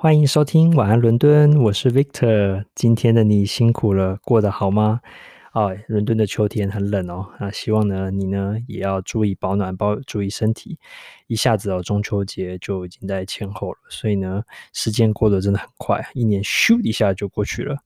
欢迎收听晚安伦敦，我是 Victor。今天的你辛苦了，过得好吗？哦，伦敦的秋天很冷哦，那希望呢你呢也要注意保暖，包注意身体。一下子哦，中秋节就已经在前后了，所以呢时间过得真的很快，一年咻一下就过去了。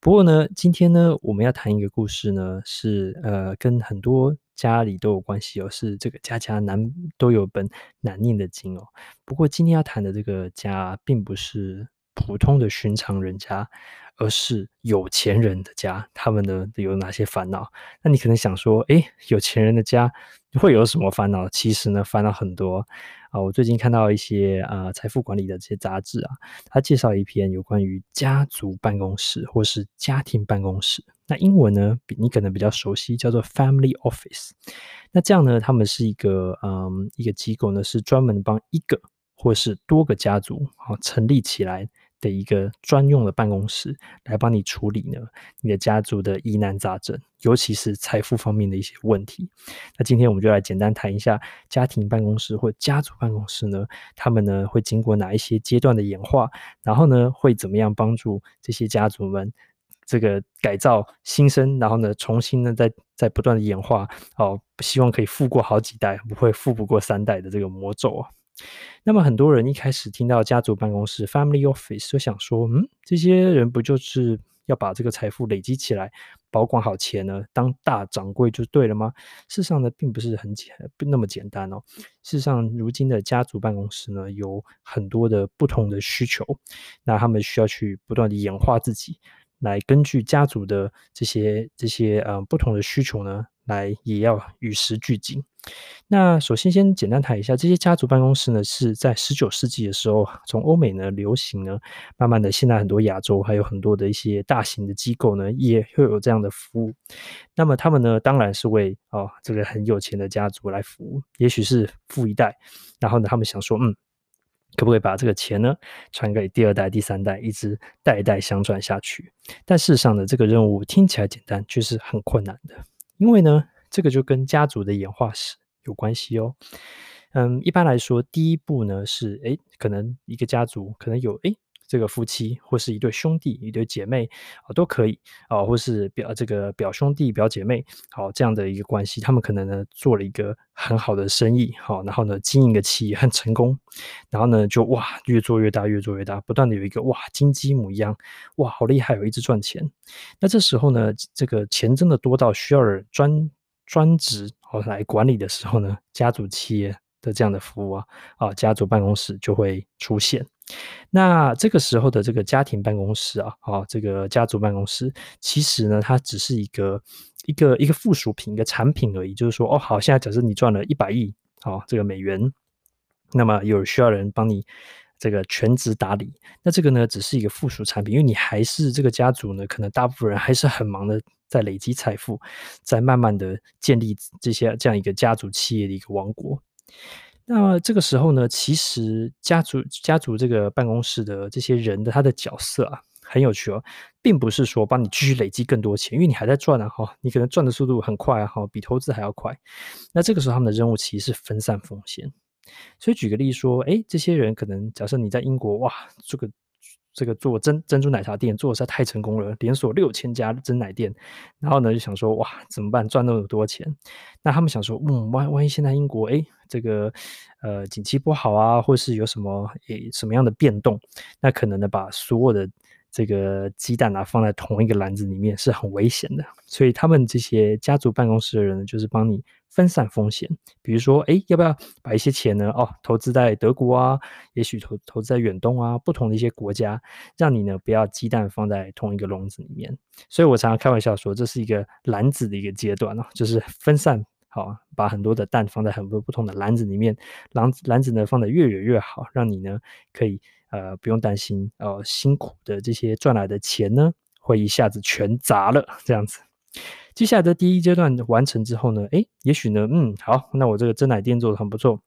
不过呢，今天呢我们要谈一个故事呢，是呃跟很多。家里都有关系哦，是这个家家难都有本难念的经哦。不过今天要谈的这个家，并不是普通的寻常人家，而是有钱人的家。他们呢有哪些烦恼？那你可能想说，诶，有钱人的家会有什么烦恼？其实呢，烦恼很多。啊，我最近看到一些啊财富管理的这些杂志啊，他介绍一篇有关于家族办公室或是家庭办公室。那英文呢，比你可能比较熟悉，叫做 Family Office。那这样呢，他们是一个嗯一个机构呢，是专门帮一个或是多个家族啊成立起来。的一个专用的办公室来帮你处理呢，你的家族的疑难杂症，尤其是财富方面的一些问题。那今天我们就来简单谈一下家庭办公室或家族办公室呢，他们呢会经过哪一些阶段的演化，然后呢会怎么样帮助这些家族们这个改造新生，然后呢重新呢再再不断的演化，哦，希望可以富过好几代，不会富不过三代的这个魔咒啊。那么很多人一开始听到家族办公室 （family office） 就想说，嗯，这些人不就是要把这个财富累积起来，保管好钱呢，当大掌柜就对了吗？事实上呢，并不是很简不那么简单哦。事实上，如今的家族办公室呢，有很多的不同的需求，那他们需要去不断的演化自己，来根据家族的这些这些呃不同的需求呢。来也要与时俱进。那首先先简单谈一下，这些家族办公室呢，是在十九世纪的时候从欧美呢流行呢，慢慢的现在很多亚洲还有很多的一些大型的机构呢，也会有这样的服务。那么他们呢，当然是为哦这个很有钱的家族来服务，也许是富一代，然后呢，他们想说，嗯，可不可以把这个钱呢传给第二代、第三代，一直代代相传下去？但事实上呢，这个任务听起来简单，却是很困难的。因为呢，这个就跟家族的演化史有关系哦。嗯，一般来说，第一步呢是，诶，可能一个家族可能有，诶，这个夫妻或是一对兄弟、一对姐妹啊，都可以啊，或是表这个表兄弟、表姐妹，好，这样的一个关系，他们可能呢做了一个很好的生意，好，然后呢经营的企业很成功，然后呢就哇越做越大，越做越大，不断的有一个哇金鸡母一样，哇好厉害，有一直赚钱。那这时候呢，这个钱真的多到需要专专职哦来管理的时候呢，家族企业的这样的服务啊，啊家族办公室就会出现。那这个时候的这个家庭办公室啊，啊这个家族办公室，其实呢，它只是一个一个一个附属品，一个产品而已。就是说，哦，好，现在假设你赚了一百亿，好，这个美元，那么有需要人帮你这个全职打理，那这个呢，只是一个附属产品，因为你还是这个家族呢，可能大部分人还是很忙的，在累积财富，在慢慢的建立这些这样一个家族企业的一个王国。那这个时候呢，其实家族家族这个办公室的这些人的他的角色啊，很有趣哦，并不是说帮你继续累积更多钱，因为你还在赚啊，哈，你可能赚的速度很快啊，哈，比投资还要快。那这个时候他们的任务其实是分散风险。所以举个例说，诶，这些人可能假设你在英国，哇，这个。这个做珍珍珠奶茶店做的实在太成功了，连锁六千家珍奶店，然后呢就想说哇怎么办赚那么多钱？那他们想说嗯万万一现在英国诶这个呃景气不好啊，或是有什么诶什么样的变动，那可能呢把所有的。这个鸡蛋啊，放在同一个篮子里面是很危险的，所以他们这些家族办公室的人，就是帮你分散风险。比如说，哎，要不要把一些钱呢，哦，投资在德国啊，也许投投资在远东啊，不同的一些国家，让你呢不要鸡蛋放在同一个笼子里面。所以我常常开玩笑说，这是一个篮子的一个阶段哦，就是分散，好，把很多的蛋放在很多不同的篮子里面，篮子篮子呢放得越远越好，让你呢可以。呃，不用担心，呃，辛苦的这些赚来的钱呢，会一下子全砸了，这样子。接下来的第一阶段完成之后呢，诶，也许呢，嗯，好，那我这个蒸奶店做的很不错。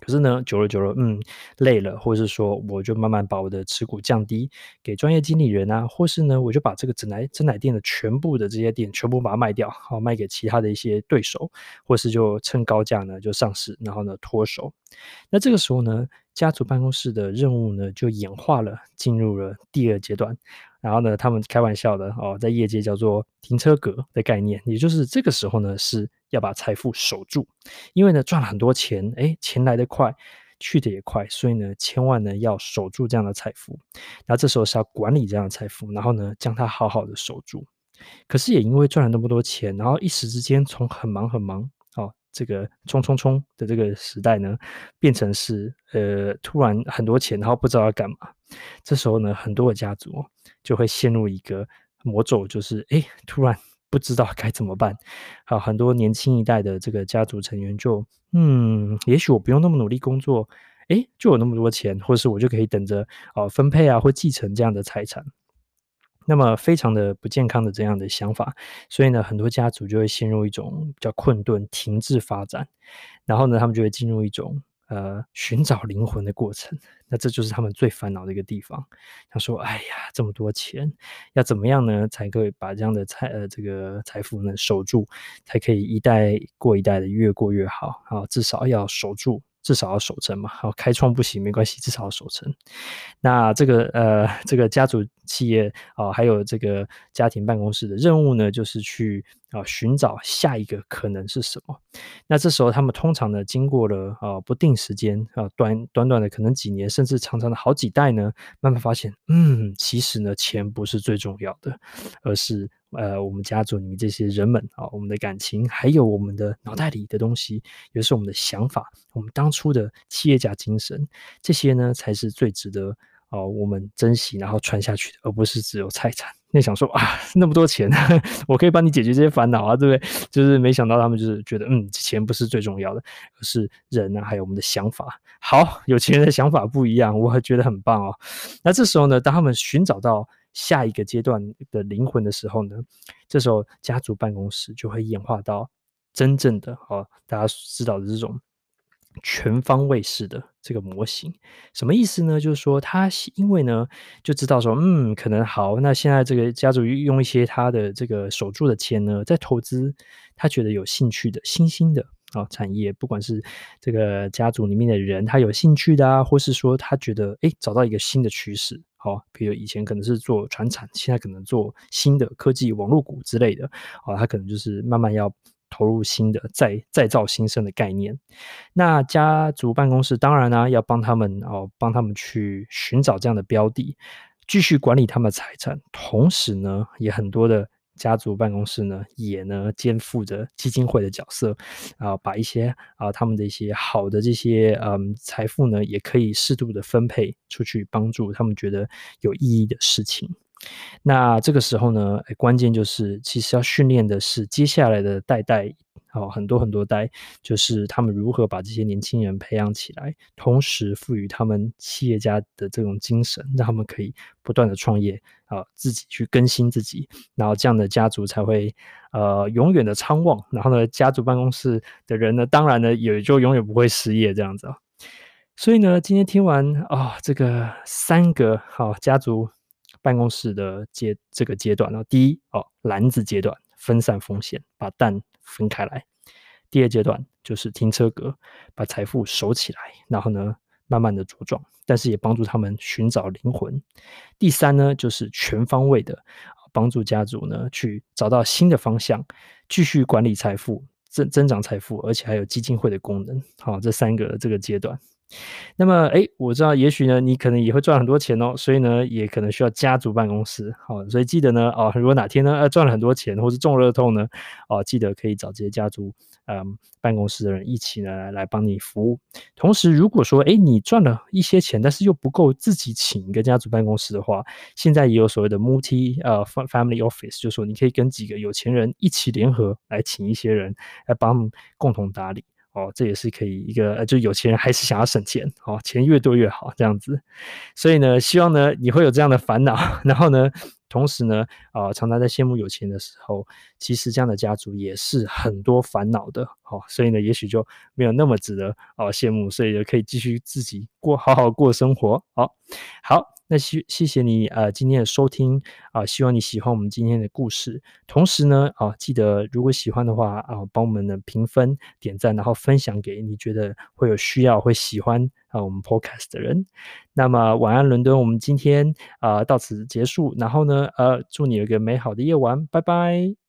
可是呢，久了久了，嗯，累了，或者是说，我就慢慢把我的持股降低，给专业经理人啊，或是呢，我就把这个整奶整奶店的全部的这些店全部把它卖掉，好，卖给其他的一些对手，或是就趁高价呢就上市，然后呢脱手。那这个时候呢，家族办公室的任务呢，就演化了，进入了第二阶段。然后呢，他们开玩笑的哦，在业界叫做“停车格”的概念，也就是这个时候呢，是要把财富守住，因为呢，赚了很多钱，哎，钱来得快，去得也快，所以呢，千万呢要守住这样的财富。那这时候是要管理这样的财富，然后呢，将它好好的守住。可是也因为赚了那么多钱，然后一时之间从很忙很忙。哦这个冲冲冲的这个时代呢，变成是呃突然很多钱，然后不知道要干嘛。这时候呢，很多的家族就会陷入一个魔咒，就是哎，突然不知道 该怎么办。好，很多年轻一代的这个家族成员就嗯，也许我不用那么努力工作，哎，就有那么多钱，或是我就可以等着哦、呃、分配啊，或继承这样的财产。那么非常的不健康的这样的想法，所以呢，很多家族就会陷入一种比较困顿、停滞发展，然后呢，他们就会进入一种呃寻找灵魂的过程。那这就是他们最烦恼的一个地方。他说：“哎呀，这么多钱，要怎么样呢，才可以把这样的财呃这个财富呢守住，才可以一代过一代的越过越好啊？至少要守住。”至少要守成嘛，好，开创不行没关系，至少要守成。那这个呃，这个家族企业啊、还有这个家庭办公室的任务呢，就是去啊、寻找下一个可能是什么。那这时候他们通常呢，经过了啊、不定时间啊、短短短的可能几年，甚至长长的好几代呢，慢慢发现，嗯，其实呢，钱不是最重要的，而是。呃，我们家族里面这些人们啊、我们的感情，还有我们的脑袋里的东西，也是我们的想法，我们当初的企业家精神，这些呢，才是最值得哦我们珍惜，然后传下去的，而不是只有财产。那想说啊，那么多钱，我可以帮你解决这些烦恼啊，对不对？就是没想到他们就是觉得，嗯，钱不是最重要的，而是人啊，还有我们的想法。好，有钱人的想法不一样，我觉得很棒哦。那这时候呢，当他们寻找到。下一个阶段的灵魂的时候呢，这时候家族办公室就会演化到真正的哦，大家知道的这种全方位式的这个模型。什么意思呢？就是说他因为呢就知道说，嗯，可能好，那现在这个家族用一些他的这个守住的钱呢，在投资他觉得有兴趣的新兴的啊、哦、产业，不管是这个家族里面的人他有兴趣的啊，或是说他觉得诶找到一个新的趋势。哦，比如以前可能是做传产，现在可能做新的科技网络股之类的，哦，他可能就是慢慢要投入新的再再造新生的概念。那家族办公室当然呢，要帮他们哦，帮他们去寻找这样的标的，继续管理他们的财产，同时呢，也很多的。家族办公室呢，也呢肩负着基金会的角色，啊，把一些啊他们的一些好的这些嗯财富呢，也可以适度的分配出去，帮助他们觉得有意义的事情。那这个时候呢，关键就是其实要训练的是接下来的代代。哦，很多很多代，就是他们如何把这些年轻人培养起来，同时赋予他们企业家的这种精神，让他们可以不断的创业啊，自己去更新自己，然后这样的家族才会呃永远的昌旺。然后呢，家族办公室的人呢，当然呢也就永远不会失业这样子啊。所以呢，今天听完啊、这个三个好、家族办公室的阶这个阶段，然后第一哦篮子阶段，分散风险，把蛋。分开来，第二阶段就是停车格，把财富收起来，然后呢，慢慢的茁壮，但是也帮助他们寻找灵魂。第三呢，就是全方位的帮助家族呢去找到新的方向，继续管理财富，增增长财富，而且还有基金会的功能。好，这三个这个阶段。那么，哎，我知道，也许呢，你可能也会赚很多钱哦，所以呢，也可能需要家族办公室。好，所以记得呢，哦，如果哪天呢，呃，赚了很多钱，或是中乐透呢，哦，记得可以找这些家族，嗯，办公室的人一起呢，来帮你服务。同时，如果说，哎，你赚了一些钱，但是又不够自己请一个家族办公室的话，现在也有所谓的 multi 呃 family office，就是说你可以跟几个有钱人一起联合来请一些人来帮共同打理。哦，这也是可以一个，就有钱人还是想要省钱，哦，钱越多越好，这样子。所以呢，希望呢你会有这样的烦恼，然后呢，同时呢，啊、常常在羡慕有钱的时候，其实这样的家族也是很多烦恼的，哦，所以呢，也许就没有那么值得哦羡慕，所以也可以继续自己过好好过生活。好，好，那谢谢谢你呃今天的收听啊、希望你喜欢我们今天的故事。同时呢啊、记得如果喜欢的话啊、帮我们的评分、点赞，然后分享给你觉得会有需要、会喜欢啊、我们 Podcast 的人。那么晚安伦敦，我们今天啊、到此结束。然后呢呃，祝你有一个美好的夜晚，拜拜。